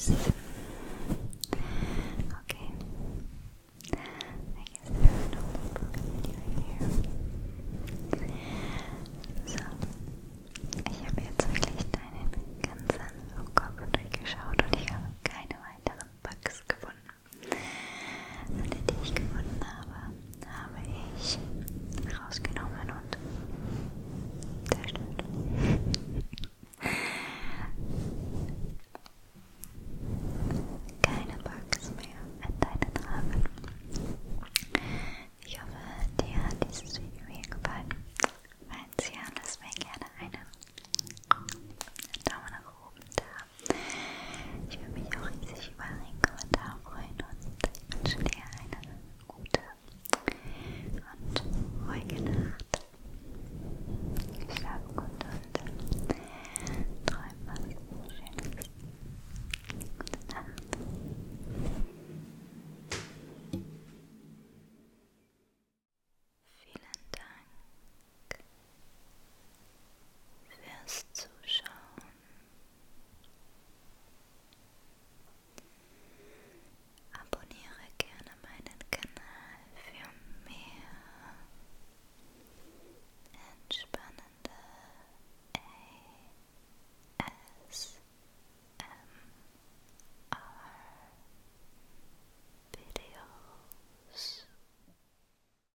first.